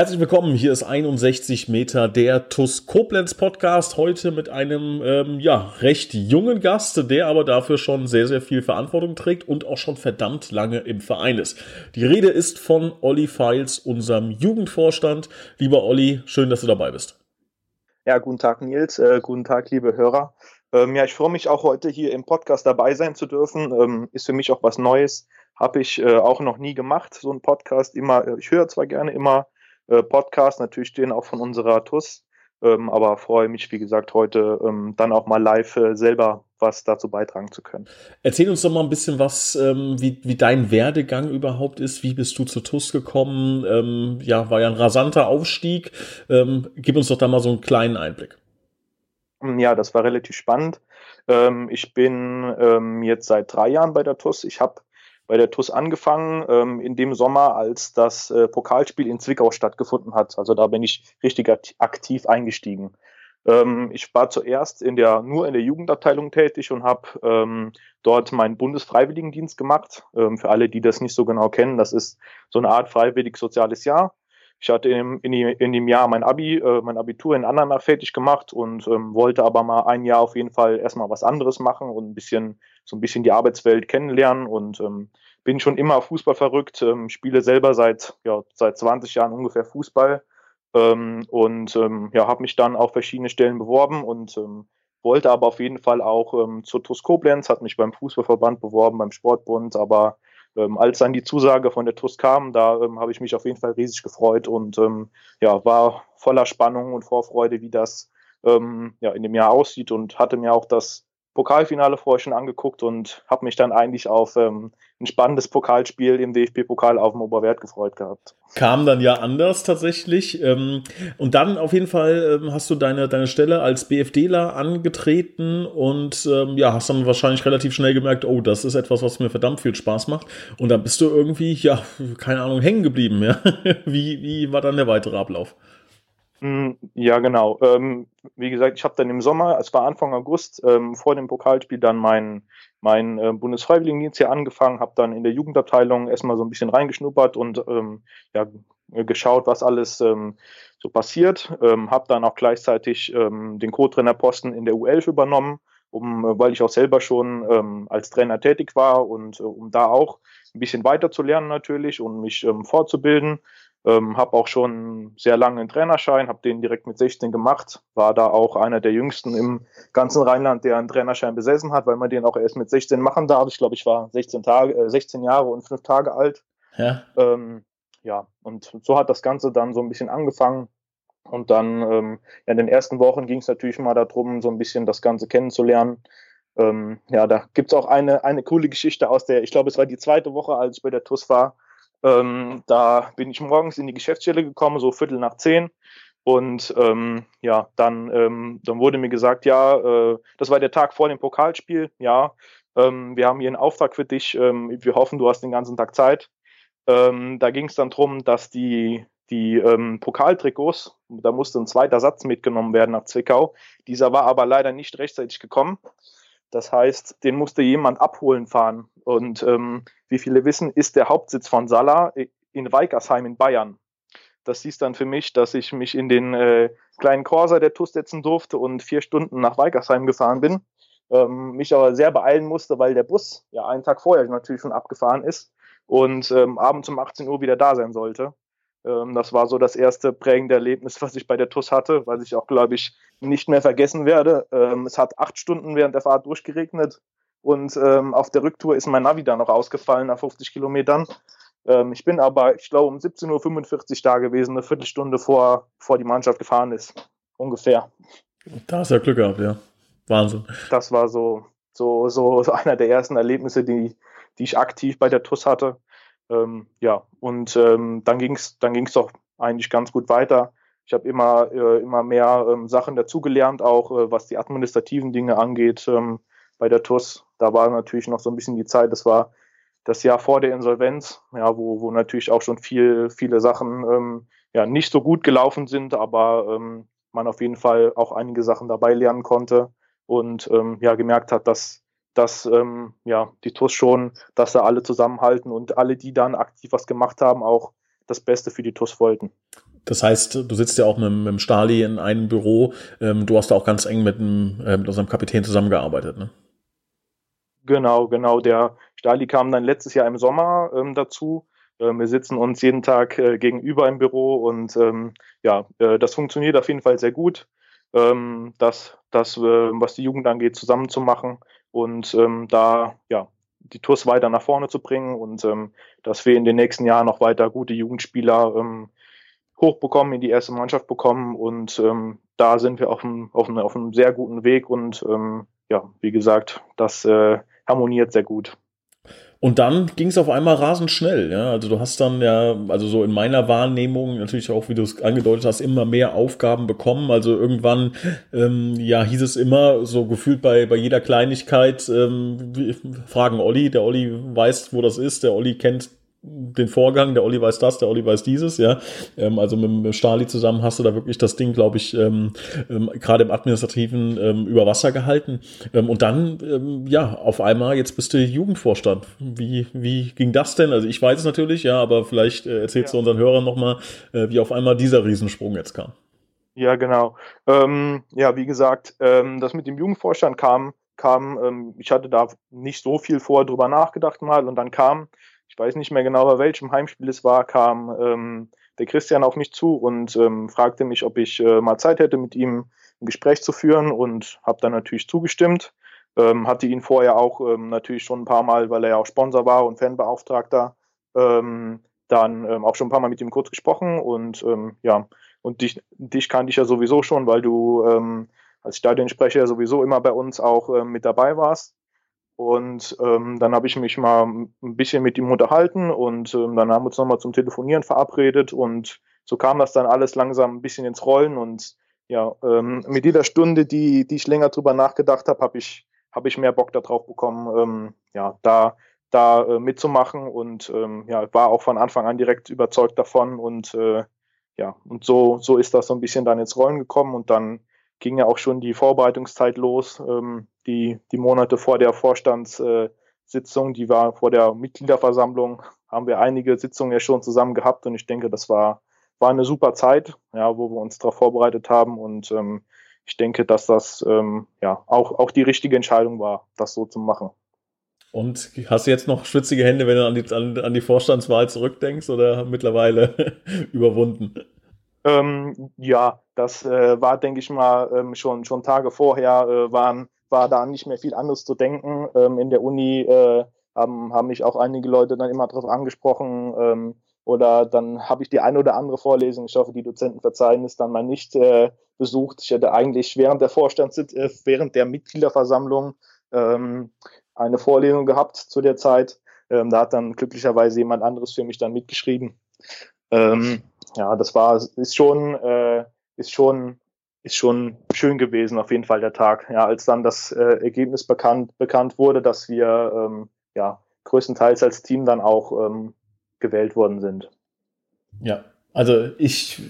Herzlich willkommen, hier ist 61 Meter der TUS Koblenz Podcast. Heute mit einem ähm, ja, recht jungen Gast, der aber dafür schon sehr, sehr viel Verantwortung trägt und auch schon verdammt lange im Verein ist. Die Rede ist von Olli Feils, unserem Jugendvorstand. Lieber Olli, schön, dass du dabei bist. Ja, guten Tag Nils, äh, guten Tag liebe Hörer. Ähm, ja, ich freue mich auch heute hier im Podcast dabei sein zu dürfen. Ähm, ist für mich auch was Neues. Habe ich äh, auch noch nie gemacht, so ein Podcast. Immer, äh, ich höre zwar gerne immer äh, Podcast, natürlich den auch von unserer TUS. Ähm, aber freue mich, wie gesagt, heute ähm, dann auch mal live äh, selber was dazu beitragen zu können. Erzähl uns doch mal ein bisschen was, ähm, wie, wie dein Werdegang überhaupt ist. Wie bist du zur TUS gekommen? Ähm, ja, war ja ein rasanter Aufstieg. Ähm, gib uns doch da mal so einen kleinen Einblick. Ja, das war relativ spannend. Ähm, ich bin jetzt seit drei Jahren bei der TUS. Ich habe bei der TUS angefangen, ähm, in dem Sommer, als das äh, Pokalspiel in Zwickau stattgefunden hat. Also da bin ich richtig aktiv eingestiegen. Ähm, ich war zuerst in der, nur in der Jugendabteilung tätig und habe ähm, dort meinen Bundesfreiwilligendienst gemacht. Ähm, für alle, die das nicht so genau kennen, das ist so eine Art freiwillig soziales Jahr. Ich hatte in, in, in dem Jahr mein Abi, äh, mein Abitur in Andernach fertig gemacht und ähm, wollte aber mal ein Jahr auf jeden Fall erstmal was anderes machen und ein bisschen so ein bisschen die Arbeitswelt kennenlernen und ähm, bin schon immer Fußball verrückt, ähm, spiele selber seit, ja, seit 20 Jahren ungefähr Fußball ähm, und ähm, ja, habe mich dann auf verschiedene Stellen beworben und ähm, wollte aber auf jeden Fall auch ähm, zur TUS Koblenz, hat mich beim Fußballverband beworben, beim Sportbund, aber ähm, als dann die Zusage von der TUS kam, da ähm, habe ich mich auf jeden Fall riesig gefreut und ähm, ja, war voller Spannung und Vorfreude, wie das ähm, ja, in dem Jahr aussieht und hatte mir auch das Pokalfinale vorher schon angeguckt und habe mich dann eigentlich auf ähm, ein spannendes Pokalspiel im DFB-Pokal auf dem Oberwert gefreut gehabt. Kam dann ja anders tatsächlich. Ähm, und dann auf jeden Fall ähm, hast du deine, deine Stelle als BFDler angetreten und ähm, ja, hast dann wahrscheinlich relativ schnell gemerkt, oh, das ist etwas, was mir verdammt viel Spaß macht. Und dann bist du irgendwie, ja, keine Ahnung, hängen geblieben. Ja? wie, wie war dann der weitere Ablauf? Hm, ja, genau. Ähm, wie gesagt, ich habe dann im Sommer, es war Anfang August, ähm, vor dem Pokalspiel dann meinen mein, äh, Bundesfreiwilligendienst hier angefangen, habe dann in der Jugendabteilung erstmal so ein bisschen reingeschnuppert und ähm, ja, geschaut, was alles ähm, so passiert. Ähm, habe dann auch gleichzeitig ähm, den Co-Trainerposten in der U11 übernommen, um, äh, weil ich auch selber schon als Trainer tätig war und äh, um da auch ein bisschen weiter zu lernen natürlich und mich fortzubilden. Ähm, habe auch schon sehr lange einen Trainerschein, habe den direkt mit 16 gemacht, war da auch einer der jüngsten im ganzen Rheinland, der einen Trainerschein besessen hat, weil man den auch erst mit 16 machen darf. Ich glaube, ich war 16 Tage, äh, 16 Jahre und 5 Tage alt. Ja. Ähm, ja, und so hat das Ganze dann so ein bisschen angefangen. Und dann ähm, ja, in den ersten Wochen ging es natürlich mal darum, so ein bisschen das Ganze kennenzulernen. Ähm, ja, da gibt's auch eine, eine coole Geschichte aus der, ich glaube, es war die zweite Woche, als ich bei der TUS war. Ähm, da bin ich morgens in die Geschäftsstelle gekommen, so Viertel nach zehn. Und ähm, ja, dann, ähm, dann wurde mir gesagt, ja, äh, das war der Tag vor dem Pokalspiel, ja, ähm, wir haben hier einen Auftrag für dich, ähm, wir hoffen, du hast den ganzen Tag Zeit. Ähm, da ging es dann darum, dass die, die Pokaltrikots, da musste ein zweiter Satz mitgenommen werden nach Zwickau. Dieser war aber leider nicht rechtzeitig gekommen. Das heißt, den musste jemand abholen fahren. Und ähm, wie viele wissen, ist der Hauptsitz von Salah in Weikersheim in Bayern. Das hieß dann für mich, dass ich mich in den äh, kleinen Corsa der TUS setzen durfte und vier Stunden nach Weikersheim gefahren bin. Ähm, mich aber sehr beeilen musste, weil der Bus ja einen Tag vorher natürlich schon abgefahren ist und ähm, abends um 18 Uhr wieder da sein sollte. Ähm, das war so das erste prägende Erlebnis, was ich bei der TUS hatte, was ich auch, glaube ich, nicht mehr vergessen werde. Ähm, es hat acht Stunden während der Fahrt durchgeregnet und ähm, auf der Rücktour ist mein Navi dann noch ausgefallen nach 50 Kilometern. Ähm, ich bin aber, ich glaube, um 17.45 Uhr da gewesen, eine Viertelstunde vor, vor die Mannschaft gefahren ist. Ungefähr. Da hast du ja Glück gehabt, ja. Wahnsinn. Das war so, so, so, so einer der ersten Erlebnisse, die, die ich aktiv bei der TUS hatte. Ähm, ja, und ähm, dann ging es dann ging's doch eigentlich ganz gut weiter. Ich habe immer, äh, immer mehr ähm, Sachen dazugelernt, auch äh, was die administrativen Dinge angeht ähm, bei der TUS. Da war natürlich noch so ein bisschen die Zeit, das war das Jahr vor der Insolvenz, ja, wo, wo natürlich auch schon viel, viele Sachen ähm, ja, nicht so gut gelaufen sind, aber ähm, man auf jeden Fall auch einige Sachen dabei lernen konnte und ähm, ja, gemerkt hat, dass, dass ähm, ja, die TUS schon, dass da alle zusammenhalten und alle, die dann aktiv was gemacht haben, auch das Beste für die TUS wollten. Das heißt, du sitzt ja auch mit, mit dem Stali in einem Büro. Ähm, du hast da auch ganz eng mit, dem, äh, mit unserem Kapitän zusammengearbeitet, ne? Genau, genau. Der Stali kam dann letztes Jahr im Sommer ähm, dazu. Äh, wir sitzen uns jeden Tag äh, gegenüber im Büro und ähm, ja, äh, das funktioniert auf jeden Fall sehr gut. Ähm, das, das äh, was die Jugend angeht, zusammenzumachen und ähm, da ja die Tours weiter nach vorne zu bringen und ähm, dass wir in den nächsten Jahren noch weiter gute Jugendspieler ähm, hochbekommen, in die erste Mannschaft bekommen und ähm, da sind wir auf einem, auf, auf sehr guten Weg und ähm, ja, wie gesagt, das äh, harmoniert sehr gut. Und dann ging es auf einmal rasend schnell. Ja? Also du hast dann ja, also so in meiner Wahrnehmung natürlich auch, wie du es angedeutet hast, immer mehr Aufgaben bekommen. Also irgendwann, ähm, ja, hieß es immer so gefühlt bei, bei jeder Kleinigkeit, ähm, fragen Olli, der Olli weiß, wo das ist, der Olli kennt den Vorgang, der Olli weiß das, der Olli weiß dieses, ja. Ähm, also mit, mit Stali zusammen hast du da wirklich das Ding, glaube ich, ähm, ähm, gerade im Administrativen ähm, über Wasser gehalten. Ähm, und dann, ähm, ja, auf einmal, jetzt bist du Jugendvorstand. Wie, wie ging das denn? Also ich weiß es natürlich, ja, aber vielleicht äh, erzählst ja. du unseren Hörern nochmal, äh, wie auf einmal dieser Riesensprung jetzt kam. Ja, genau. ja, wie gesagt, das mit dem Jugendvorstand kam, kam, ich hatte da nicht so viel vorher drüber nachgedacht mal und dann kam ich weiß nicht mehr genau, bei welchem Heimspiel es war, kam ähm, der Christian auf mich zu und ähm, fragte mich, ob ich äh, mal Zeit hätte, mit ihm ein Gespräch zu führen und habe dann natürlich zugestimmt. Ähm, hatte ihn vorher auch ähm, natürlich schon ein paar Mal, weil er ja auch Sponsor war und Fanbeauftragter, ähm, dann ähm, auch schon ein paar Mal mit ihm kurz gesprochen und ja, und dich, dich kannte ich ja sowieso schon, weil du als Stadionsprecher sowieso immer bei uns auch mit dabei warst. Und ähm, dann habe ich mich mal ein bisschen mit ihm unterhalten und ähm, dann haben wir uns nochmal zum Telefonieren verabredet und so kam das dann alles langsam ein bisschen ins Rollen und ja, ähm, mit jeder Stunde, die, die ich länger drüber nachgedacht habe, habe ich, hab ich mehr Bock darauf bekommen, ähm, ja, da, da äh, mitzumachen und ähm, ja, war auch von Anfang an direkt überzeugt davon und äh, ja, und so, so ist das so ein bisschen dann ins Rollen gekommen und dann ging ja auch schon die Vorbereitungszeit los, ähm, die, die Monate vor der Vorstandssitzung, die war vor der Mitgliederversammlung, haben wir einige Sitzungen ja schon zusammen gehabt und ich denke, das war, war eine super Zeit, ja, wo wir uns darauf vorbereitet haben und ähm, ich denke, dass das ähm, ja auch, auch die richtige Entscheidung war, das so zu machen. Und hast du jetzt noch schwitzige Hände, wenn du an die, an, an die Vorstandswahl zurückdenkst oder mittlerweile überwunden? Ähm, ja, das äh, war, denke ich mal, ähm, schon, schon Tage vorher äh, waren, war da nicht mehr viel anderes zu denken. Ähm, in der Uni äh, haben, haben mich auch einige Leute dann immer darauf angesprochen. Ähm, oder dann habe ich die eine oder andere Vorlesung, ich hoffe, die Dozenten verzeihen es, dann mal nicht äh, besucht. Ich hätte eigentlich während der Vorstandssitzung, äh, während der Mitgliederversammlung ähm, eine Vorlesung gehabt zu der Zeit. Ähm, da hat dann glücklicherweise jemand anderes für mich dann mitgeschrieben. Ähm, ja, das war, ist schon, äh, ist schon, ist schon schön gewesen, auf jeden Fall der Tag. Ja, als dann das äh, Ergebnis bekannt, bekannt wurde, dass wir ähm, ja größtenteils als Team dann auch ähm, gewählt worden sind. Ja, also ich,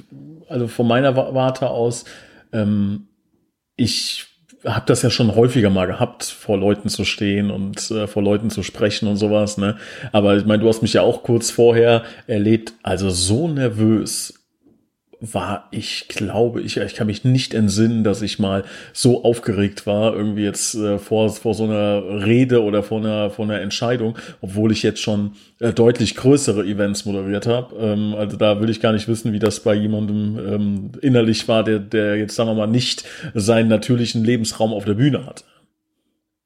also von meiner Warte aus, ähm, ich habe das ja schon häufiger mal gehabt, vor Leuten zu stehen und äh, vor Leuten zu sprechen und sowas, ne? Aber ich meine, du hast mich ja auch kurz vorher erlebt, also so nervös war ich, glaube ich, ich kann mich nicht entsinnen, dass ich mal so aufgeregt war, irgendwie jetzt äh, vor, vor so einer Rede oder vor einer, vor einer Entscheidung, obwohl ich jetzt schon äh, deutlich größere Events moderiert habe. Ähm, also da will ich gar nicht wissen, wie das bei jemandem ähm, innerlich war, der, der jetzt, sagen wir mal, nicht seinen natürlichen Lebensraum auf der Bühne hat.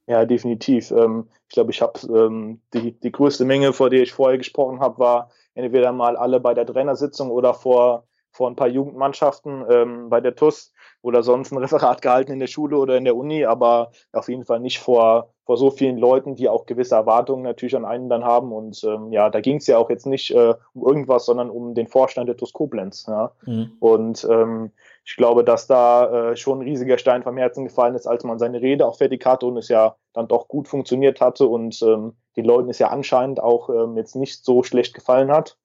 Ja, definitiv. Ähm, ich glaube, ich habe ähm, die, die größte Menge, vor der ich vorher gesprochen habe, war entweder mal alle bei der Trainersitzung oder vor vor ein paar Jugendmannschaften ähm, bei der TUS. oder sonst ein Referat gehalten in der Schule oder in der Uni, aber auf jeden Fall nicht vor, vor so vielen Leuten, die auch gewisse Erwartungen natürlich an einen dann haben. Und ähm, ja, da ging es ja auch jetzt nicht äh, um irgendwas, sondern um den Vorstand der TuS Koblenz. Ja. Mhm. Und ähm, ich glaube, dass da äh, schon ein riesiger Stein vom Herzen gefallen ist, als man seine Rede auch fertig hatte und es ja dann doch gut funktioniert hatte und ähm, den Leuten es ja anscheinend auch ähm, jetzt nicht so schlecht gefallen hat.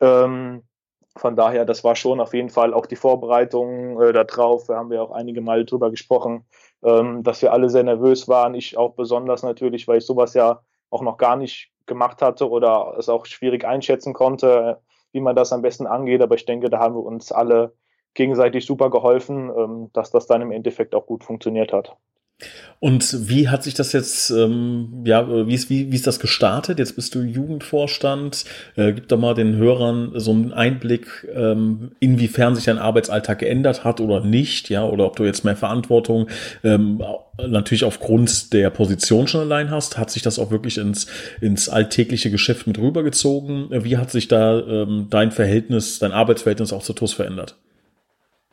Ähm, von daher, das war schon auf jeden Fall auch die Vorbereitung äh, darauf. Da haben wir auch einige Mal drüber gesprochen, ähm, dass wir alle sehr nervös waren. Ich auch besonders natürlich, weil ich sowas ja auch noch gar nicht gemacht hatte oder es auch schwierig einschätzen konnte, wie man das am besten angeht. Aber ich denke, da haben wir uns alle gegenseitig super geholfen, ähm, dass das dann im Endeffekt auch gut funktioniert hat. Und wie hat sich das jetzt, ähm, ja, wie ist, wie, wie ist das gestartet? Jetzt bist du Jugendvorstand. Äh, gib doch mal den Hörern so einen Einblick, ähm, inwiefern sich dein Arbeitsalltag geändert hat oder nicht, ja, oder ob du jetzt mehr Verantwortung ähm, natürlich aufgrund der Position schon allein hast. Hat sich das auch wirklich ins, ins alltägliche Geschäft mit rübergezogen? Wie hat sich da ähm, dein Verhältnis, dein Arbeitsverhältnis auch zu TUS verändert?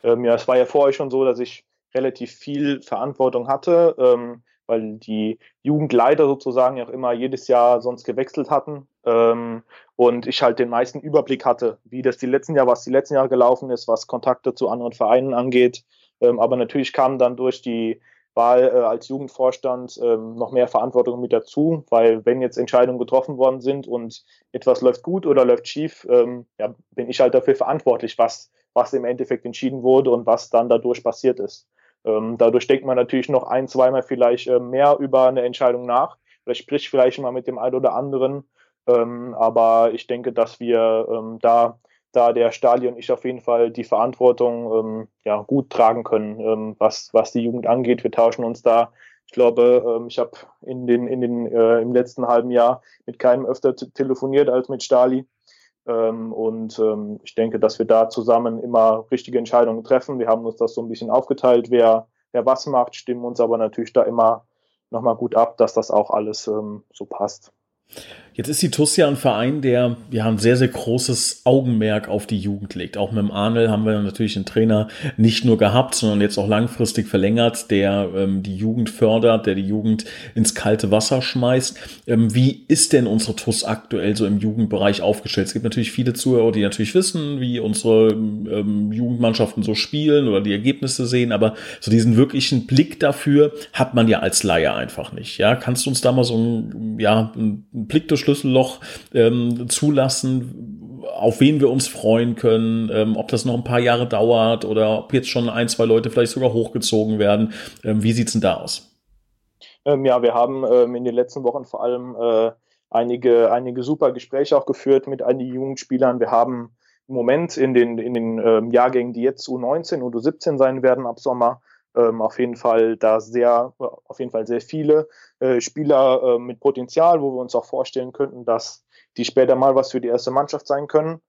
Ähm, ja, es war ja vorher schon so, dass ich relativ viel Verantwortung hatte, ähm, weil die Jugendleiter sozusagen ja auch immer jedes Jahr sonst gewechselt hatten ähm, und ich halt den meisten Überblick hatte, wie das die letzten Jahre, was die letzten Jahre gelaufen ist, was Kontakte zu anderen Vereinen angeht. Ähm, aber natürlich kam dann durch die Wahl äh, als Jugendvorstand ähm, noch mehr Verantwortung mit dazu, weil wenn jetzt Entscheidungen getroffen worden sind und etwas läuft gut oder läuft schief, ähm, ja, bin ich halt dafür verantwortlich, was, was im Endeffekt entschieden wurde und was dann dadurch passiert ist. Ähm, dadurch denkt man natürlich noch ein, zweimal vielleicht äh, mehr über eine Entscheidung nach. Oder spricht vielleicht mal mit dem einen oder anderen. Ähm, aber ich denke, dass wir ähm, da, da der Stali und ich auf jeden Fall die Verantwortung ja, gut tragen können, was, was die Jugend angeht. Wir tauschen uns da ich glaube, ich habe in den, in den, äh, im letzten halben Jahr mit keinem öfter telefoniert als mit Stali. Ähm, und ähm, ich denke, dass wir da zusammen immer richtige Entscheidungen treffen. Wir haben uns das so ein bisschen aufgeteilt, wer, wer was macht, stimmen uns aber natürlich da immer nochmal gut ab, dass das auch alles ähm, so passt. Jetzt ist die TUS ja ein Verein, der ja ein sehr, sehr großes Augenmerk auf die Jugend legt. Auch mit dem Arnel haben wir natürlich einen Trainer nicht nur gehabt, sondern jetzt auch langfristig verlängert, der ähm, die Jugend fördert, der die Jugend ins kalte Wasser schmeißt. Ähm, wie ist denn unsere TUS aktuell so im Jugendbereich aufgestellt? Es gibt natürlich viele Zuhörer, die natürlich wissen, wie unsere ähm, Jugendmannschaften so spielen oder die Ergebnisse sehen, aber so diesen wirklichen Blick dafür hat man ja als Laie einfach nicht. Ja, kannst du uns da mal so ein, ja, ein Blick durch Schlüsselloch ähm, zulassen, auf wen wir uns freuen können, ähm, ob das noch ein paar Jahre dauert oder ob jetzt schon ein, zwei Leute vielleicht sogar hochgezogen werden. Ähm, wie sieht's denn da aus? Ähm, ja, wir haben ähm, in den letzten Wochen vor allem äh, einige, einige super Gespräche auch geführt mit einigen Jugendspielern. Wir haben im Moment in den, in den ähm, Jahrgängen, die jetzt U19 und U17 sein werden ab Sommer, ähm, auf jeden Fall da sehr, auf jeden Fall sehr viele äh, Spieler äh, mit Potenzial, wo wir uns auch vorstellen könnten, dass die später mal was für die erste Mannschaft sein können.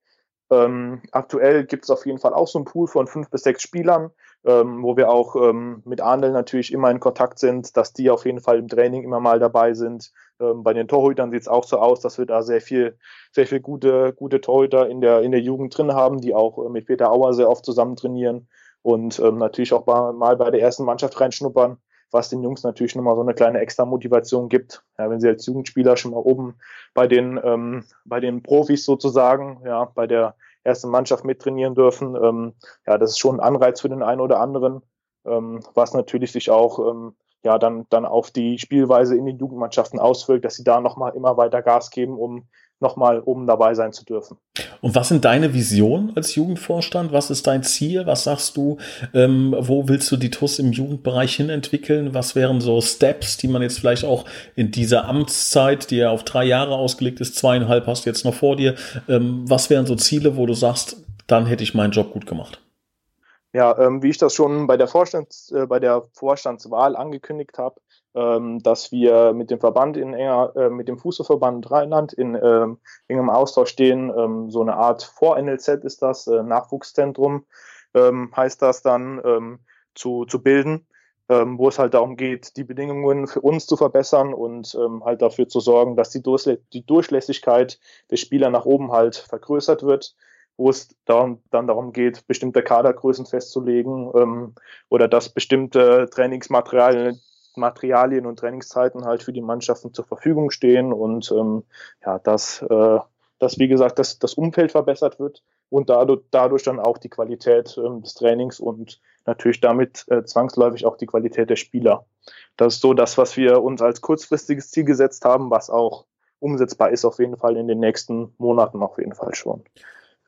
Ähm, aktuell gibt es auf jeden Fall auch so einen Pool von fünf bis sechs Spielern, ähm, wo wir auch ähm, mit Arnel natürlich immer in Kontakt sind, dass die auf jeden Fall im Training immer mal dabei sind. Ähm, bei den Torhütern sieht es auch so aus, dass wir da sehr viel, sehr viel gute, gute Torhüter in der, in der Jugend drin haben, die auch äh, mit Peter Auer sehr oft zusammen trainieren und ähm, natürlich auch mal bei der ersten Mannschaft reinschnuppern, was den Jungs natürlich nochmal so eine kleine extra Motivation gibt. Ja, wenn sie als Jugendspieler schon mal oben bei den, ähm, bei den Profis sozusagen, ja, bei der ersten Mannschaft mittrainieren dürfen, ähm, ja, das ist schon ein Anreiz für den einen oder anderen, ähm, was natürlich sich auch ähm, ja dann, dann auf die Spielweise in den Jugendmannschaften auswirkt, dass sie da nochmal immer weiter Gas geben, um nochmal oben dabei sein zu dürfen. Und was sind deine Visionen als Jugendvorstand? Was ist dein Ziel? Was sagst du? Ähm, wo willst du die TUS im Jugendbereich hin entwickeln? Was wären so Steps, die man jetzt vielleicht auch in dieser Amtszeit, die ja auf drei Jahre ausgelegt ist, zweieinhalb hast du jetzt noch vor dir, ähm, was wären so Ziele, wo du sagst, dann hätte ich meinen Job gut gemacht? Ja, ähm, wie ich das schon bei der, Vorstands, äh, bei der Vorstandswahl angekündigt habe, dass wir mit dem Verband in enger, äh, mit dem Fußballverband Rheinland in ähm, engem Austausch stehen. Ähm, so eine Art Vor-NLZ ist das, äh, Nachwuchszentrum ähm, heißt das dann, ähm, zu, zu bilden. Ähm, wo es halt darum geht, die Bedingungen für uns zu verbessern und ähm, halt dafür zu sorgen, dass die, Durchlä die Durchlässigkeit der Spieler nach oben halt vergrößert wird. wo es darum, dann darum geht, bestimmte Kadergrößen festzulegen ähm, oder dass bestimmte Trainingsmaterialien Materialien und Trainingszeiten halt für die Mannschaften zur Verfügung stehen und ähm, ja, dass, äh, dass wie gesagt, dass das Umfeld verbessert wird und dadurch, dadurch dann auch die Qualität ähm, des Trainings und natürlich damit äh, zwangsläufig auch die Qualität der Spieler. Das ist so das, was wir uns als kurzfristiges Ziel gesetzt haben, was auch umsetzbar ist auf jeden Fall in den nächsten Monaten auf jeden Fall schon.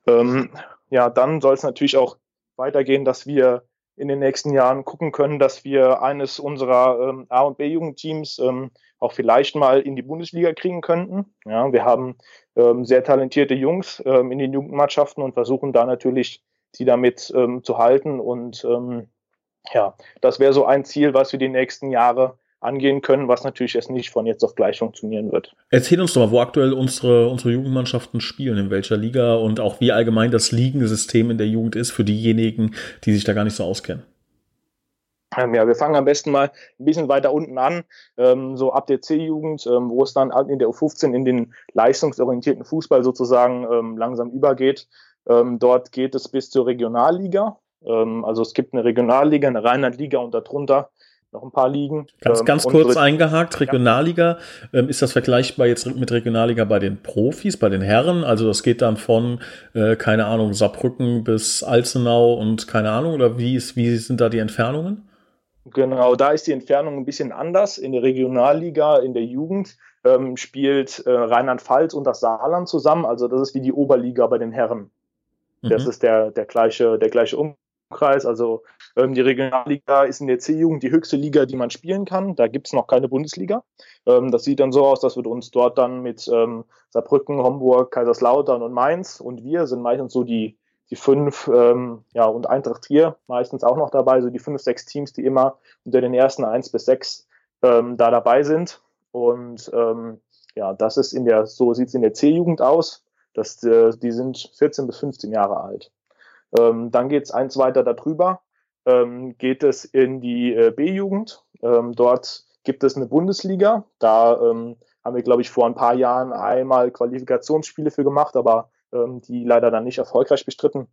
Ähm, ja, dann soll es natürlich auch weitergehen, dass wir in den nächsten Jahren gucken können, dass wir eines unserer ähm, A- und B-Jugendteams ähm, auch vielleicht mal in die Bundesliga kriegen könnten. Ja, wir haben ähm, sehr talentierte Jungs ähm, in den Jugendmannschaften und versuchen da natürlich, die damit ähm, zu halten. Und ähm, ja, das wäre so ein Ziel, was wir die nächsten Jahre angehen können, was natürlich erst nicht von jetzt auf gleich funktionieren wird. Erzähl uns doch mal, wo aktuell unsere, unsere Jugendmannschaften spielen, in welcher Liga und auch wie allgemein das Ligensystem in der Jugend ist für diejenigen, die sich da gar nicht so auskennen. Ähm, ja, wir fangen am besten mal ein bisschen weiter unten an, ähm, so ab der C-Jugend, ähm, wo es dann in der U15 in den leistungsorientierten Fußball sozusagen langsam übergeht. Dort geht es bis zur Regionalliga. Also es gibt eine Regionalliga, eine Rheinlandliga und darunter noch ein paar Ligen. Ganz, ganz ähm, kurz eingehakt, Regionalliga, ja. ähm, ist das vergleichbar jetzt mit Regionalliga bei den Profis, bei den Herren? Also das geht dann von, äh, keine Ahnung, Saarbrücken bis Alzenau und keine Ahnung, oder wie, ist, wie sind da die Entfernungen? Genau, da ist die Entfernung ein bisschen anders. In der Regionalliga, in der Jugend, ähm, spielt äh, Rheinland-Pfalz und das Saarland zusammen. Also das ist wie die Oberliga bei den Herren. Mhm. Das ist der, der gleiche, der gleiche um Kreis. Also ähm, die Regionalliga ist in der C-Jugend die höchste Liga, die man spielen kann. Da gibt es noch keine Bundesliga. Ähm, das sieht dann so aus, dass wir uns dort dann mit ähm, Saarbrücken, Homburg, Kaiserslautern und Mainz und wir sind meistens so die, die fünf, ähm, ja, und Eintracht hier meistens auch noch dabei, so die fünf, sechs Teams, die immer unter den ersten eins bis sechs ähm, da dabei sind. Und ähm, ja, das ist in der, so sieht es in der C-Jugend aus. Das, äh, die sind 14 bis 15 Jahre alt. Ähm, dann geht es eins weiter darüber, ähm, geht es in die äh, B-Jugend. Ähm, dort gibt es eine Bundesliga. Da ähm, haben wir, glaube ich, vor ein paar Jahren einmal Qualifikationsspiele für gemacht, aber ähm, die leider dann nicht erfolgreich bestritten.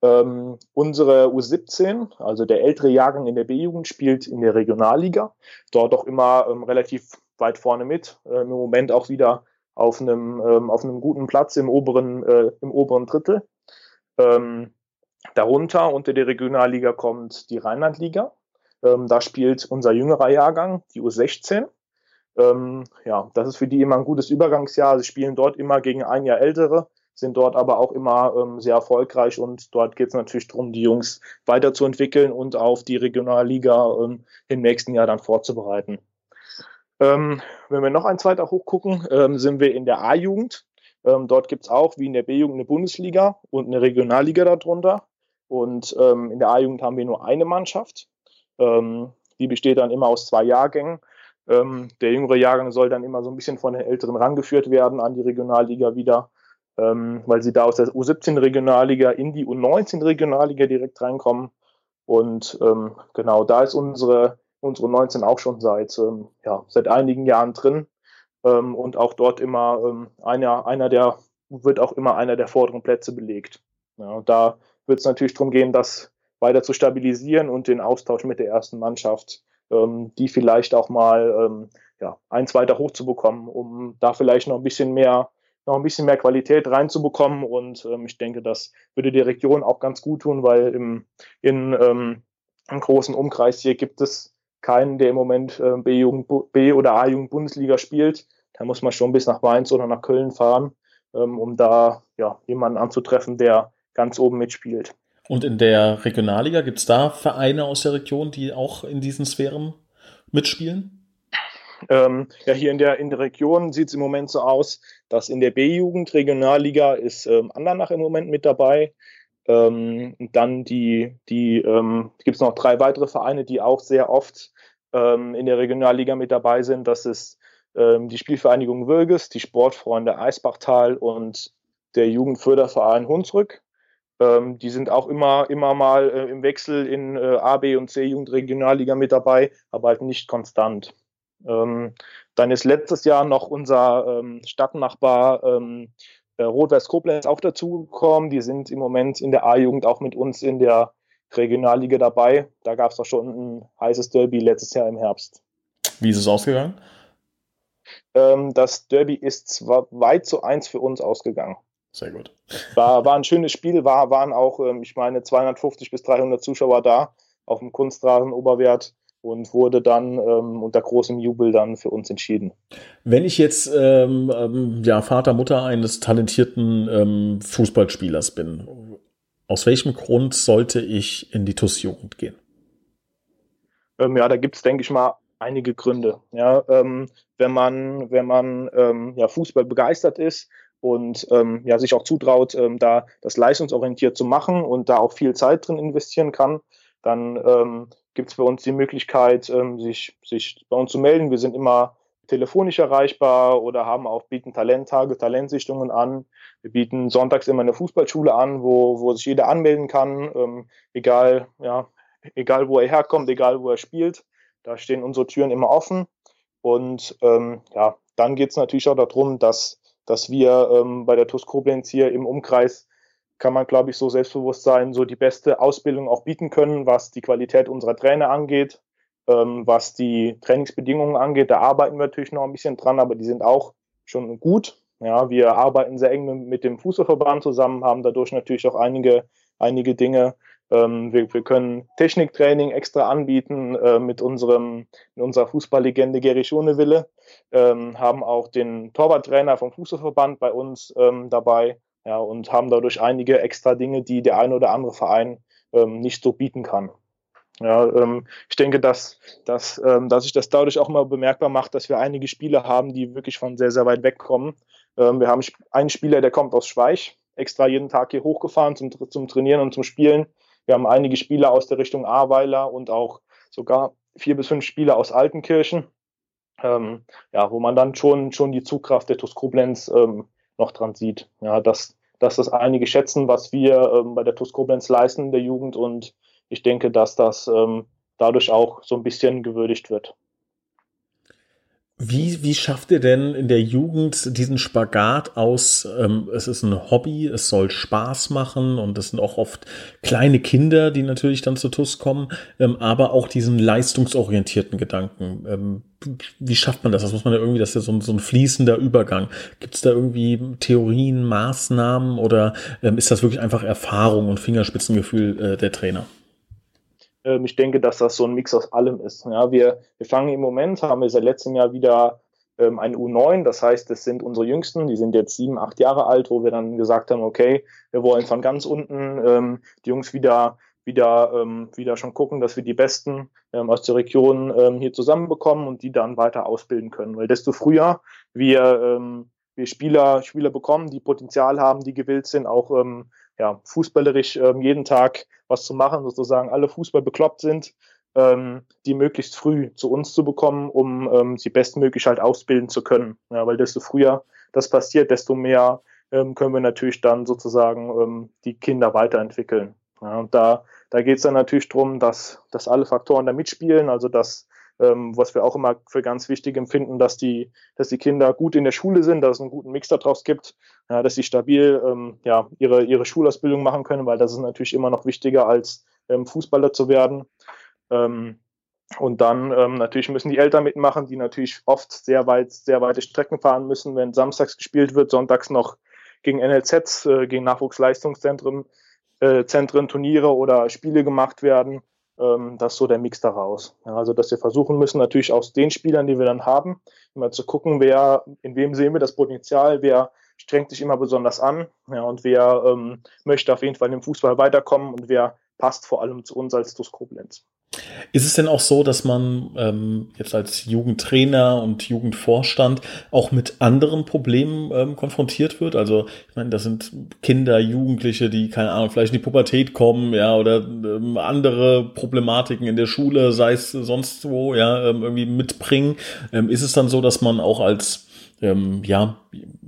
Ähm, unsere U17, also der ältere Jahrgang in der B-Jugend, spielt in der Regionalliga. Dort auch immer relativ weit vorne mit. Äh, Im Moment auch wieder auf einem, auf einem guten Platz im oberen, äh, im oberen Drittel. Darunter unter die Regionalliga kommt die Rheinlandliga. Ähm, da spielt unser jüngerer Jahrgang, die U16. Ähm, ja, das ist für die immer ein gutes Übergangsjahr. Sie spielen dort immer gegen ein Jahr ältere, sind dort aber auch immer ähm, sehr erfolgreich und dort geht es natürlich darum, die Jungs weiterzuentwickeln und auf die Regionalliga ähm, im nächsten Jahr dann vorzubereiten. Ähm, wenn wir noch ein zweiter hochgucken, ähm, sind wir in der A-Jugend. Ähm, dort gibt es auch, wie in der B-Jugend, eine Bundesliga und eine Regionalliga darunter. Und ähm, in der A-Jugend haben wir nur eine Mannschaft. Ähm, die besteht dann immer aus zwei Jahrgängen. Ähm, der jüngere Jahrgang soll dann immer so ein bisschen von den Älteren rangeführt werden an die Regionalliga wieder, ähm, weil sie da aus der U17-Regionalliga in die U19-Regionalliga direkt reinkommen. Und ähm, genau, da ist unsere, unsere 19 auch schon seit, ja, seit einigen Jahren drin. Ähm, und auch dort immer ähm, einer, einer der, wird auch immer einer der vorderen Plätze belegt. Ja, und da wird es natürlich darum gehen, das weiter zu stabilisieren und den Austausch mit der ersten Mannschaft, ähm, die vielleicht auch mal ähm, ja, eins weiter hochzubekommen, um da vielleicht noch ein bisschen mehr noch ein bisschen mehr Qualität reinzubekommen und ähm, ich denke, das würde die Region auch ganz gut tun, weil im, in ähm, einem großen Umkreis hier gibt es keinen, der im Moment B oder A-Jugend Bundesliga spielt. Da muss man schon bis nach Mainz oder nach Köln fahren, ähm, um da ja, jemanden anzutreffen, der ganz oben mitspielt. Und in der Regionalliga gibt es da Vereine aus der Region, die auch in diesen Sphären mitspielen? Ähm, ja, hier in der, in der Region sieht es im Moment so aus, dass in der B-Jugend Regionalliga ist ähm, Andernach im Moment mit dabei. Ähm, dann die, die ähm, gibt es noch drei weitere Vereine, die auch sehr oft ähm, in der Regionalliga mit dabei sind. Das ist ähm, die Spielvereinigung Würges, die Sportfreunde Eisbachtal und der Jugendförderverein Hunsrück. Ähm, die sind auch immer, immer mal äh, im Wechsel in äh, A, B und C Jugendregionalliga mit dabei, aber halt nicht konstant. Ähm, dann ist letztes Jahr noch unser ähm, Stadtnachbar ähm, äh, Rot-Weiß Koblenz auch dazugekommen. Die sind im Moment in der A-Jugend auch mit uns in der Regionalliga dabei. Da gab es doch schon ein heißes Derby letztes Jahr im Herbst. Wie ist es ausgegangen? Ähm, das Derby ist zwar weit zu eins für uns ausgegangen. Sehr gut. War, war ein schönes Spiel, war, waren auch, ähm, ich meine, 250 bis 300 Zuschauer da auf dem Kunstrasen Oberwert und wurde dann ähm, unter großem Jubel dann für uns entschieden. Wenn ich jetzt ähm, ähm, ja, Vater, Mutter eines talentierten ähm, Fußballspielers bin, aus welchem Grund sollte ich in die TUS-Jugend gehen? Ähm, ja, da gibt es, denke ich mal, einige Gründe. Ja, ähm, wenn man, wenn man ähm, ja, Fußball begeistert ist und ähm, ja, sich auch zutraut, ähm, da das leistungsorientiert zu machen und da auch viel Zeit drin investieren kann, dann ähm, gibt es bei uns die Möglichkeit, ähm, sich, sich bei uns zu melden. Wir sind immer telefonisch erreichbar oder haben auch, bieten Talenttage, Talentsichtungen an. Wir bieten sonntags immer eine Fußballschule an, wo, wo sich jeder anmelden kann, egal, ja, egal wo er herkommt, egal wo er spielt. Da stehen unsere Türen immer offen. Und ähm, ja, dann geht es natürlich auch darum, dass, dass wir ähm, bei der TUS Koblenz hier im Umkreis kann man, glaube ich, so selbstbewusst sein, so die beste Ausbildung auch bieten können, was die Qualität unserer Trainer angeht, ähm, was die Trainingsbedingungen angeht. Da arbeiten wir natürlich noch ein bisschen dran, aber die sind auch schon gut. Ja, wir arbeiten sehr eng mit dem Fußballverband zusammen, haben dadurch natürlich auch einige, einige Dinge. Ähm, wir, wir können Techniktraining extra anbieten äh, mit unserem, mit unserer Fußballlegende Gary Schonewille, ähm, haben auch den Torwarttrainer vom Fußballverband bei uns ähm, dabei ja, und haben dadurch einige extra Dinge, die der eine oder andere Verein ähm, nicht so bieten kann. Ja, ähm, ich denke, dass, dass, ähm, dass sich das dadurch auch mal bemerkbar macht, dass wir einige Spieler haben, die wirklich von sehr, sehr weit weg kommen. Wir haben einen Spieler, der kommt aus Schweich, extra jeden Tag hier hochgefahren zum, zum Trainieren und zum Spielen. Wir haben einige Spieler aus der Richtung Ahrweiler und auch sogar vier bis fünf Spieler aus Altenkirchen, ähm, ja, wo man dann schon, schon die Zugkraft der TuS Koblenz ähm, noch dran sieht. Ja, dass, dass das einige schätzen, was wir ähm, bei der TuS Koblenz leisten in der Jugend und ich denke, dass das ähm, dadurch auch so ein bisschen gewürdigt wird. Wie, wie schafft ihr denn in der Jugend diesen Spagat aus, ähm, es ist ein Hobby, es soll Spaß machen und es sind auch oft kleine Kinder, die natürlich dann zu TUS kommen, ähm, aber auch diesen leistungsorientierten Gedanken. Ähm, wie schafft man das? Das muss man ja irgendwie, das ist ja so ein, so ein fließender Übergang. Gibt es da irgendwie Theorien, Maßnahmen oder ähm, ist das wirklich einfach Erfahrung und Fingerspitzengefühl äh, der Trainer? Ähm, ich denke, dass das so ein Mix aus allem ist. Ja, wir, wir fangen im Moment, haben wir seit letztem Jahr wieder ähm, ein U9, das heißt, das sind unsere Jüngsten, die sind jetzt sieben, acht Jahre alt, wo wir dann gesagt haben, okay, wir wollen von ganz unten ähm, die Jungs wieder wieder, ähm, wieder schon gucken, dass wir die Besten ähm, aus der Region ähm, hier zusammenbekommen und die dann weiter ausbilden können. Weil desto früher wir, ähm, wir Spieler, Spieler bekommen, die Potenzial haben, die gewillt sind, auch ähm, ja, fußballerisch ähm, jeden Tag was zu machen, sozusagen alle Fußball bekloppt sind, ähm, die möglichst früh zu uns zu bekommen, um ähm, sie bestmöglich halt ausbilden zu können. Ja, weil desto früher das passiert, desto mehr ähm, können wir natürlich dann sozusagen ähm, die Kinder weiterentwickeln. Ja, und da, da geht es dann natürlich drum, dass, dass alle Faktoren da mitspielen, also dass ähm, was wir auch immer für ganz wichtig empfinden, dass die, dass die Kinder gut in der Schule sind, dass es einen guten Mix daraus gibt, ja, dass sie stabil ähm, ja, ihre, ihre Schulausbildung machen können, weil das ist natürlich immer noch wichtiger als ähm, Fußballer zu werden. Ähm, und dann ähm, natürlich müssen die Eltern mitmachen, die natürlich oft sehr weit, sehr weite Strecken fahren müssen, wenn samstags gespielt wird, sonntags noch gegen NLZs, äh, gegen Nachwuchsleistungszentren, äh, Zentren, Turniere oder Spiele gemacht werden ähm, das so der Mix daraus. Ja, also, dass wir versuchen müssen, natürlich aus den Spielern, die wir dann haben, immer zu gucken, wer, in wem sehen wir das Potenzial, wer strengt sich immer besonders an, ja, und wer ähm, möchte auf jeden Fall im Fußball weiterkommen und wer passt vor allem zu uns als TuS Koblenz. Ist es denn auch so, dass man ähm, jetzt als Jugendtrainer und Jugendvorstand auch mit anderen Problemen ähm, konfrontiert wird? Also ich meine, das sind Kinder, Jugendliche, die keine Ahnung, vielleicht in die Pubertät kommen, ja, oder ähm, andere Problematiken in der Schule, sei es sonst wo, ja, ähm, irgendwie mitbringen. Ähm, ist es dann so, dass man auch als ähm, ja,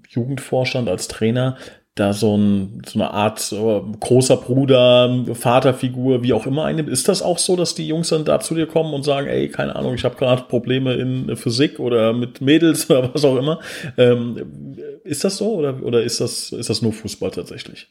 Jugendvorstand, als Trainer da so, ein, so eine Art äh, großer Bruder, Vaterfigur, wie auch immer einnimmt. Ist das auch so, dass die Jungs dann da zu dir kommen und sagen, ey, keine Ahnung, ich habe gerade Probleme in Physik oder mit Mädels oder was auch immer? Ähm, Ist das so oder, oder ist, das, ist das nur Fußball tatsächlich?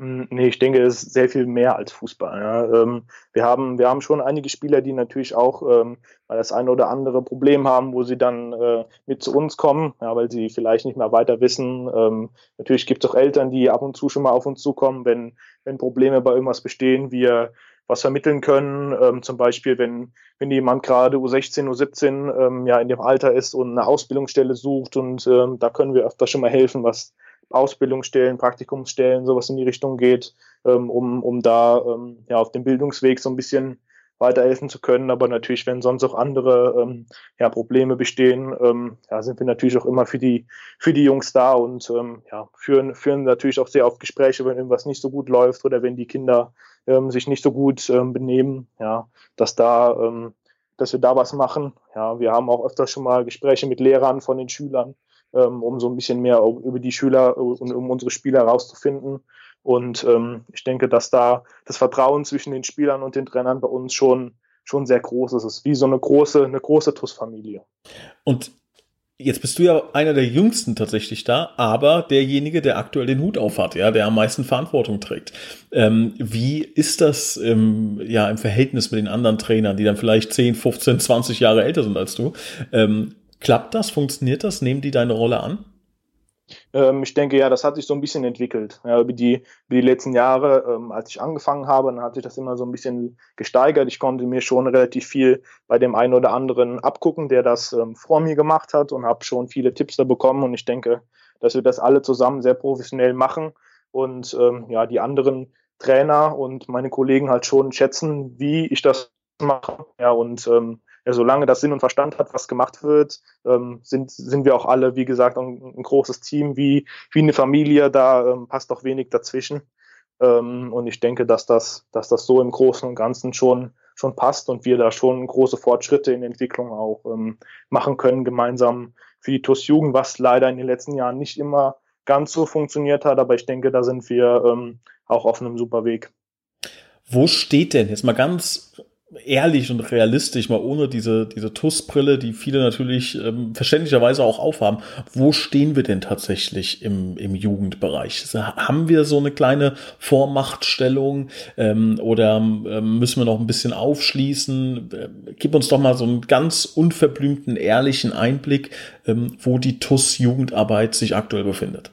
Hm, nee, ich denke, es ist sehr viel mehr als Fußball. Ja. Ähm, wir, haben, wir haben schon einige Spieler, die natürlich auch ähm, mal das eine oder andere Problem haben, wo sie dann äh, mit zu uns kommen, ja, weil sie vielleicht nicht mehr weiter wissen. Ähm, natürlich gibt es auch Eltern, die ab und zu schon mal auf uns zukommen, wenn, wenn Probleme bei irgendwas bestehen, wir was vermitteln können. Ähm, zum Beispiel, wenn, wenn jemand gerade U16, U17 ähm, ja in dem Alter ist und eine Ausbildungsstelle sucht und da können wir öfter schon mal helfen, was Ausbildungsstellen, Praktikumsstellen, sowas in die Richtung geht, ähm, um, um da ähm, ja, auf dem Bildungsweg so ein bisschen weiterhelfen zu können. Aber natürlich, wenn sonst auch andere ähm, ja, Probleme bestehen, ähm, ja, sind wir natürlich auch immer für die, für die Jungs da und ähm, ja, führen, führen natürlich auch sehr oft Gespräche, wenn irgendwas nicht so gut läuft oder wenn die Kinder ähm, sich nicht so gut ähm, benehmen, ja, dass da ähm, dass wir da was machen. Ja, wir haben auch öfter schon mal Gespräche mit Lehrern von den Schülern, um so ein bisschen mehr über die Schüler und um unsere Spieler herauszufinden. Und ähm, ich denke, dass da das Vertrauen zwischen den Spielern und den Trainern bei uns schon, schon sehr groß ist. Es ist wie so eine große, eine große TUS-Familie. Und Jetzt bist du ja einer der jüngsten tatsächlich da, aber derjenige, der aktuell den Hut aufhat, ja, der am meisten Verantwortung trägt. Ähm, wie ist das ähm, ja im Verhältnis mit den anderen Trainern, die dann vielleicht 10, 15, 20 Jahre älter sind als du? Ähm, klappt das? Funktioniert das? Nehmen die deine Rolle an? Ähm, ich denke, ja, das hat sich so ein bisschen entwickelt. Ja, über, die, über die letzten Jahre, ähm, als ich angefangen habe, dann hat sich das immer so ein bisschen gesteigert. Ich konnte mir schon relativ viel bei dem einen oder anderen abgucken, der das ähm, vor mir gemacht hat und habe schon viele Tipps da bekommen. Und ich denke, dass wir das alle zusammen sehr professionell machen und ähm, ja, die anderen Trainer und meine Kollegen halt schon schätzen, wie ich das mache. Ja, und ähm, solange das Sinn und Verstand hat, was gemacht wird, ähm, sind, sind wir auch alle, wie gesagt, ein, ein großes Team, wie, wie eine Familie, da ähm, passt doch wenig dazwischen. Ähm, und ich denke, dass das, dass das so im Großen und Ganzen schon, schon passt und wir da schon große Fortschritte in Entwicklung auch ähm, machen können, gemeinsam für die TUS Jugend, was leider in den letzten Jahren nicht immer ganz so funktioniert hat, aber ich denke, da sind wir ähm, auch auf einem super Weg. Wo steht denn jetzt mal ganz ehrlich und realistisch, mal ohne diese, diese TUS-Brille, die viele natürlich ähm, verständlicherweise auch aufhaben. Wo stehen wir denn tatsächlich im, im Jugendbereich? Haben wir so eine kleine Vormachtstellung ähm, oder ähm, müssen wir noch ein bisschen aufschließen? Äh, gib uns doch mal so einen ganz unverblümten, ehrlichen Einblick, ähm, wo die TUS-Jugendarbeit sich aktuell befindet.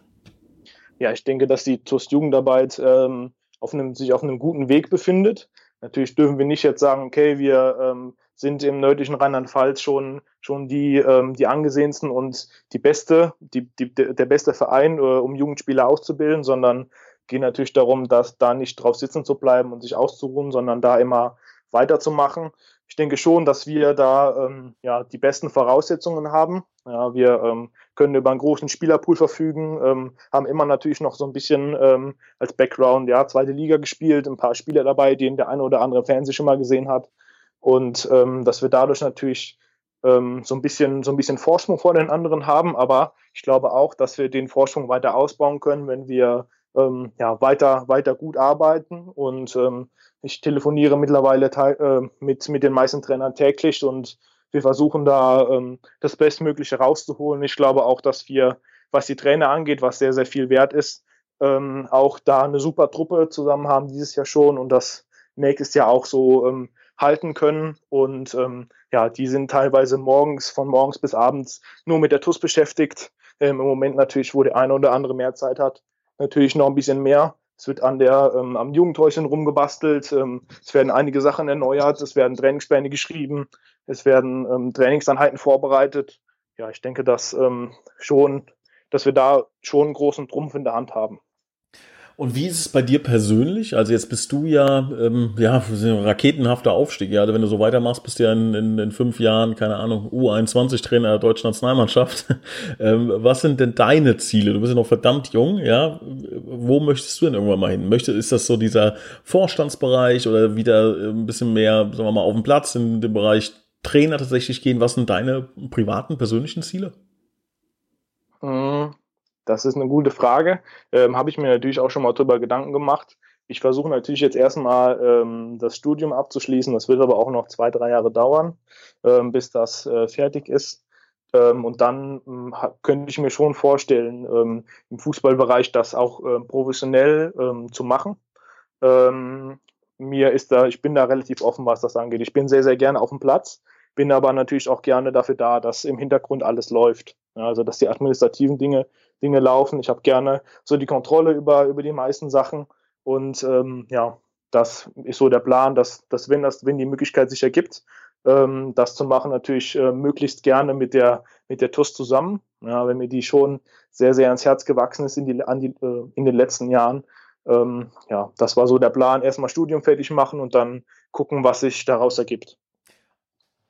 Ja, ich denke, dass die TUS-Jugendarbeit ähm, auf einem, sich auf einem guten Weg befindet. Natürlich dürfen wir nicht jetzt sagen, okay, wir ähm, sind im nördlichen Rheinland-Pfalz schon, schon die, ähm, die angesehensten und die beste, die, die, der beste Verein, äh, um Jugendspieler auszubilden, sondern geht natürlich darum, dass da nicht drauf sitzen zu bleiben und sich auszuruhen, sondern da immer weiterzumachen ich denke schon, dass wir da ähm, ja, die besten Voraussetzungen haben. Ja, wir ähm, können über einen großen Spielerpool verfügen, ähm, haben immer natürlich noch so ein bisschen ähm, als Background, ja, zweite Liga gespielt, ein paar Spieler dabei, den der eine oder andere Fernseh schon mal gesehen hat. Und ähm, dass wir dadurch natürlich ähm, so ein bisschen so ein bisschen Vorsprung vor den anderen haben, aber ich glaube auch, dass wir den Vorsprung weiter ausbauen können, wenn wir ähm, ja, weiter, weiter gut arbeiten. Und ähm, ich telefoniere mittlerweile äh, mit, mit den meisten Trainern täglich und wir versuchen da ähm, das Bestmögliche rauszuholen. Ich glaube auch, dass wir, was die Trainer angeht, was sehr, sehr viel wert ist, ähm, auch da eine super Truppe zusammen haben dieses Jahr schon und das nächstes Jahr auch so ähm, halten können. Und ähm, ja, die sind teilweise morgens, von morgens bis abends nur mit der TUS beschäftigt. Ähm, Im Moment natürlich, wo der eine oder andere mehr Zeit hat natürlich noch ein bisschen mehr. Es wird an der, ähm, am Jugendhäuschen rumgebastelt. Ähm, es werden einige Sachen erneuert. Es werden Trainingspläne geschrieben. Es werden ähm, Trainingseinheiten vorbereitet. Ja, ich denke, dass ähm, schon, dass wir da schon einen großen Trumpf in der Hand haben. Und wie ist es bei dir persönlich? Also jetzt bist du ja, ähm, ja, raketenhafter Aufstieg. Ja, also wenn du so weitermachst, bist du ja in, in, in fünf Jahren, keine Ahnung, U21-Trainer der deutschen Nationalmannschaft. ähm, was sind denn deine Ziele? Du bist ja noch verdammt jung, ja. Wo möchtest du denn irgendwann mal hin? Möchte, ist das so dieser Vorstandsbereich oder wieder ein bisschen mehr, sagen wir mal, auf dem Platz in dem Bereich Trainer tatsächlich gehen? Was sind deine privaten, persönlichen Ziele? Mhm. Das ist eine gute Frage. Ähm, Habe ich mir natürlich auch schon mal darüber Gedanken gemacht. Ich versuche natürlich jetzt erstmal ähm, das Studium abzuschließen. Das wird aber auch noch zwei, drei Jahre dauern, ähm, bis das äh, fertig ist. Ähm, und dann ähm, könnte ich mir schon vorstellen, ähm, im Fußballbereich das auch ähm, professionell zu machen. Mir ist da, ich bin da relativ offen, was das angeht. Ich bin sehr, sehr gerne auf dem Platz, bin aber natürlich auch gerne dafür da, dass im Hintergrund alles läuft. Ja, also dass die administrativen Dinge, Dinge laufen. Ich habe gerne so die Kontrolle über, über die meisten Sachen. Und ja, das ist so der Plan, dass, dass wenn das, wenn die Möglichkeit sich ergibt, ähm, das zu machen, natürlich äh, möglichst gerne mit der, mit der TUS zusammen, ja, wenn mir die schon sehr, sehr ans Herz gewachsen ist in, die, an die, äh, in den letzten Jahren. Ähm, ja, das war so der Plan, erstmal Studium fertig machen und dann gucken, was sich daraus ergibt.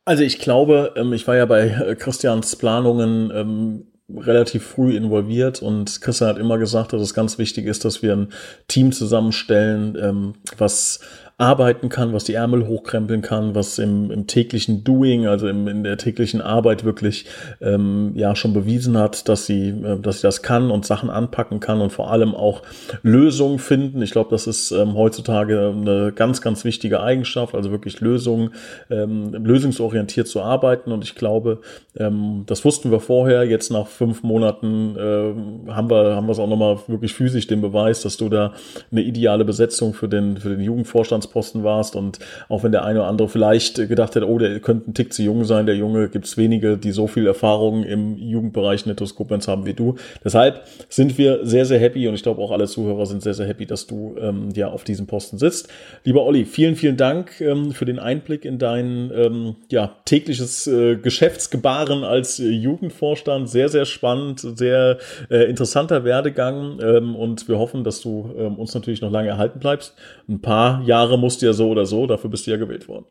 Also ich glaube, ähm, ich war ja bei äh, Christians Planungen ähm, relativ früh involviert und Christian hat immer gesagt, dass es ganz wichtig ist, dass wir ein Team zusammenstellen, ähm, was arbeiten kann, was die Ärmel hochkrempeln kann, was im, im täglichen Doing, also im, in der täglichen Arbeit wirklich ähm, ja schon bewiesen hat, dass sie, äh, dass sie das kann und Sachen anpacken kann und vor allem auch Lösungen finden. Ich glaube, das ist ähm, heutzutage eine ganz, ganz wichtige Eigenschaft, also wirklich Lösungen, ähm, lösungsorientiert zu arbeiten. Und ich glaube, ähm, das wussten wir vorher. Jetzt nach fünf Monaten äh, haben wir haben wir es auch nochmal wirklich physisch den Beweis, dass du da eine ideale Besetzung für den für den Jugendvorstands Posten warst und auch wenn der eine oder andere vielleicht gedacht hätte, oh, der könnte ein Tick zu jung sein, der Junge gibt es wenige, die so viel Erfahrung im Jugendbereich Nettos Koblenz haben wie du. Deshalb sind wir sehr, sehr happy und ich glaube auch alle Zuhörer sind sehr, sehr happy, dass du ähm, ja auf diesem Posten sitzt. Lieber Olli, vielen, vielen Dank ähm, für den Einblick in dein ähm, ja, tägliches äh, Geschäftsgebaren als äh, Jugendvorstand. Sehr, sehr spannend, sehr äh, interessanter Werdegang ähm, und wir hoffen, dass du ähm, uns natürlich noch lange erhalten bleibst. Ein paar Jahre musst du ja so oder so, dafür bist du ja gewählt worden.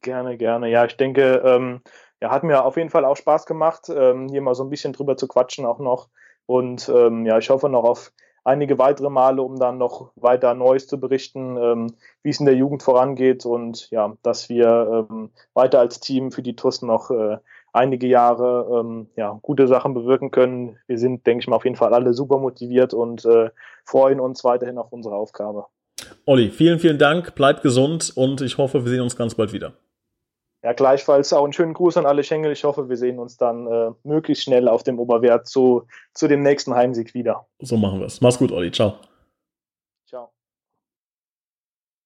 Gerne, gerne. Ja, ich denke, ähm, ja, hat mir auf jeden Fall auch Spaß gemacht, ähm, hier mal so ein bisschen drüber zu quatschen auch noch. Und ähm, ja, ich hoffe noch auf einige weitere Male, um dann noch weiter Neues zu berichten, ähm, wie es in der Jugend vorangeht und ja, dass wir ähm, weiter als Team für die TUS noch äh, einige Jahre ähm, ja, gute Sachen bewirken können. Wir sind, denke ich mal, auf jeden Fall alle super motiviert und äh, freuen uns weiterhin auf unsere Aufgabe. Olli, vielen, vielen Dank, bleib gesund und ich hoffe, wir sehen uns ganz bald wieder. Ja, gleichfalls auch einen schönen Gruß an alle Schengel. Ich hoffe, wir sehen uns dann äh, möglichst schnell auf dem Oberwert zu, zu dem nächsten Heimsieg wieder. So machen wir es. Mach's gut, Olli. Ciao.